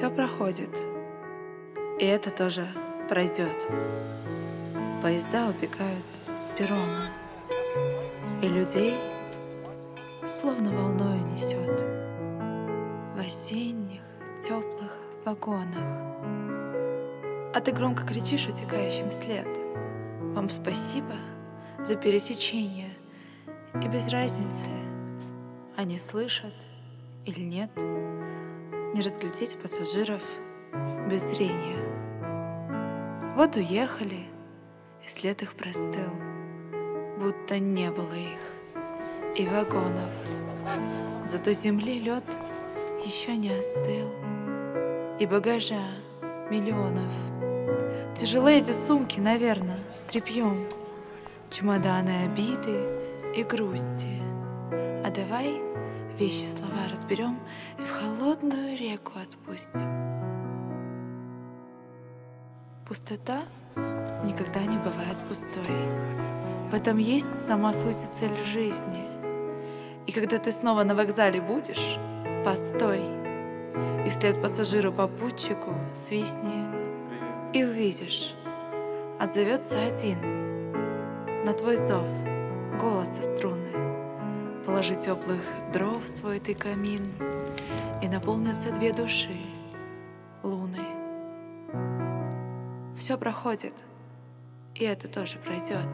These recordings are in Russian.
Все проходит, и это тоже пройдет. Поезда убегают с перрона, и людей словно волною несет в осенних теплых вагонах. А ты громко кричишь утекающим вслед. Вам спасибо за пересечение, и без разницы, они слышат или нет, не разглядеть пассажиров без зрения. Вот уехали, и след их простыл, будто не было их и вагонов. Зато земли лед еще не остыл, и багажа миллионов. Тяжелые эти сумки, наверное, с тряпьем, чемоданы обиды и грусти. А давай вещи, слова разберем и в холодную реку отпустим. Пустота никогда не бывает пустой. В этом есть сама суть и цель жизни. И когда ты снова на вокзале будешь, постой. И вслед пассажиру-попутчику свистни. И увидишь, отзовется один на твой зов голоса струны. Положи теплых дров в свой ты камин, И наполнятся две души луны. Все проходит, и это тоже пройдет.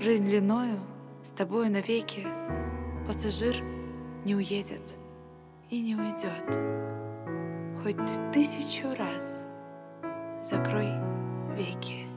Жизнь длиною с тобою навеки Пассажир не уедет и не уйдет. Хоть ты тысячу раз закрой веки.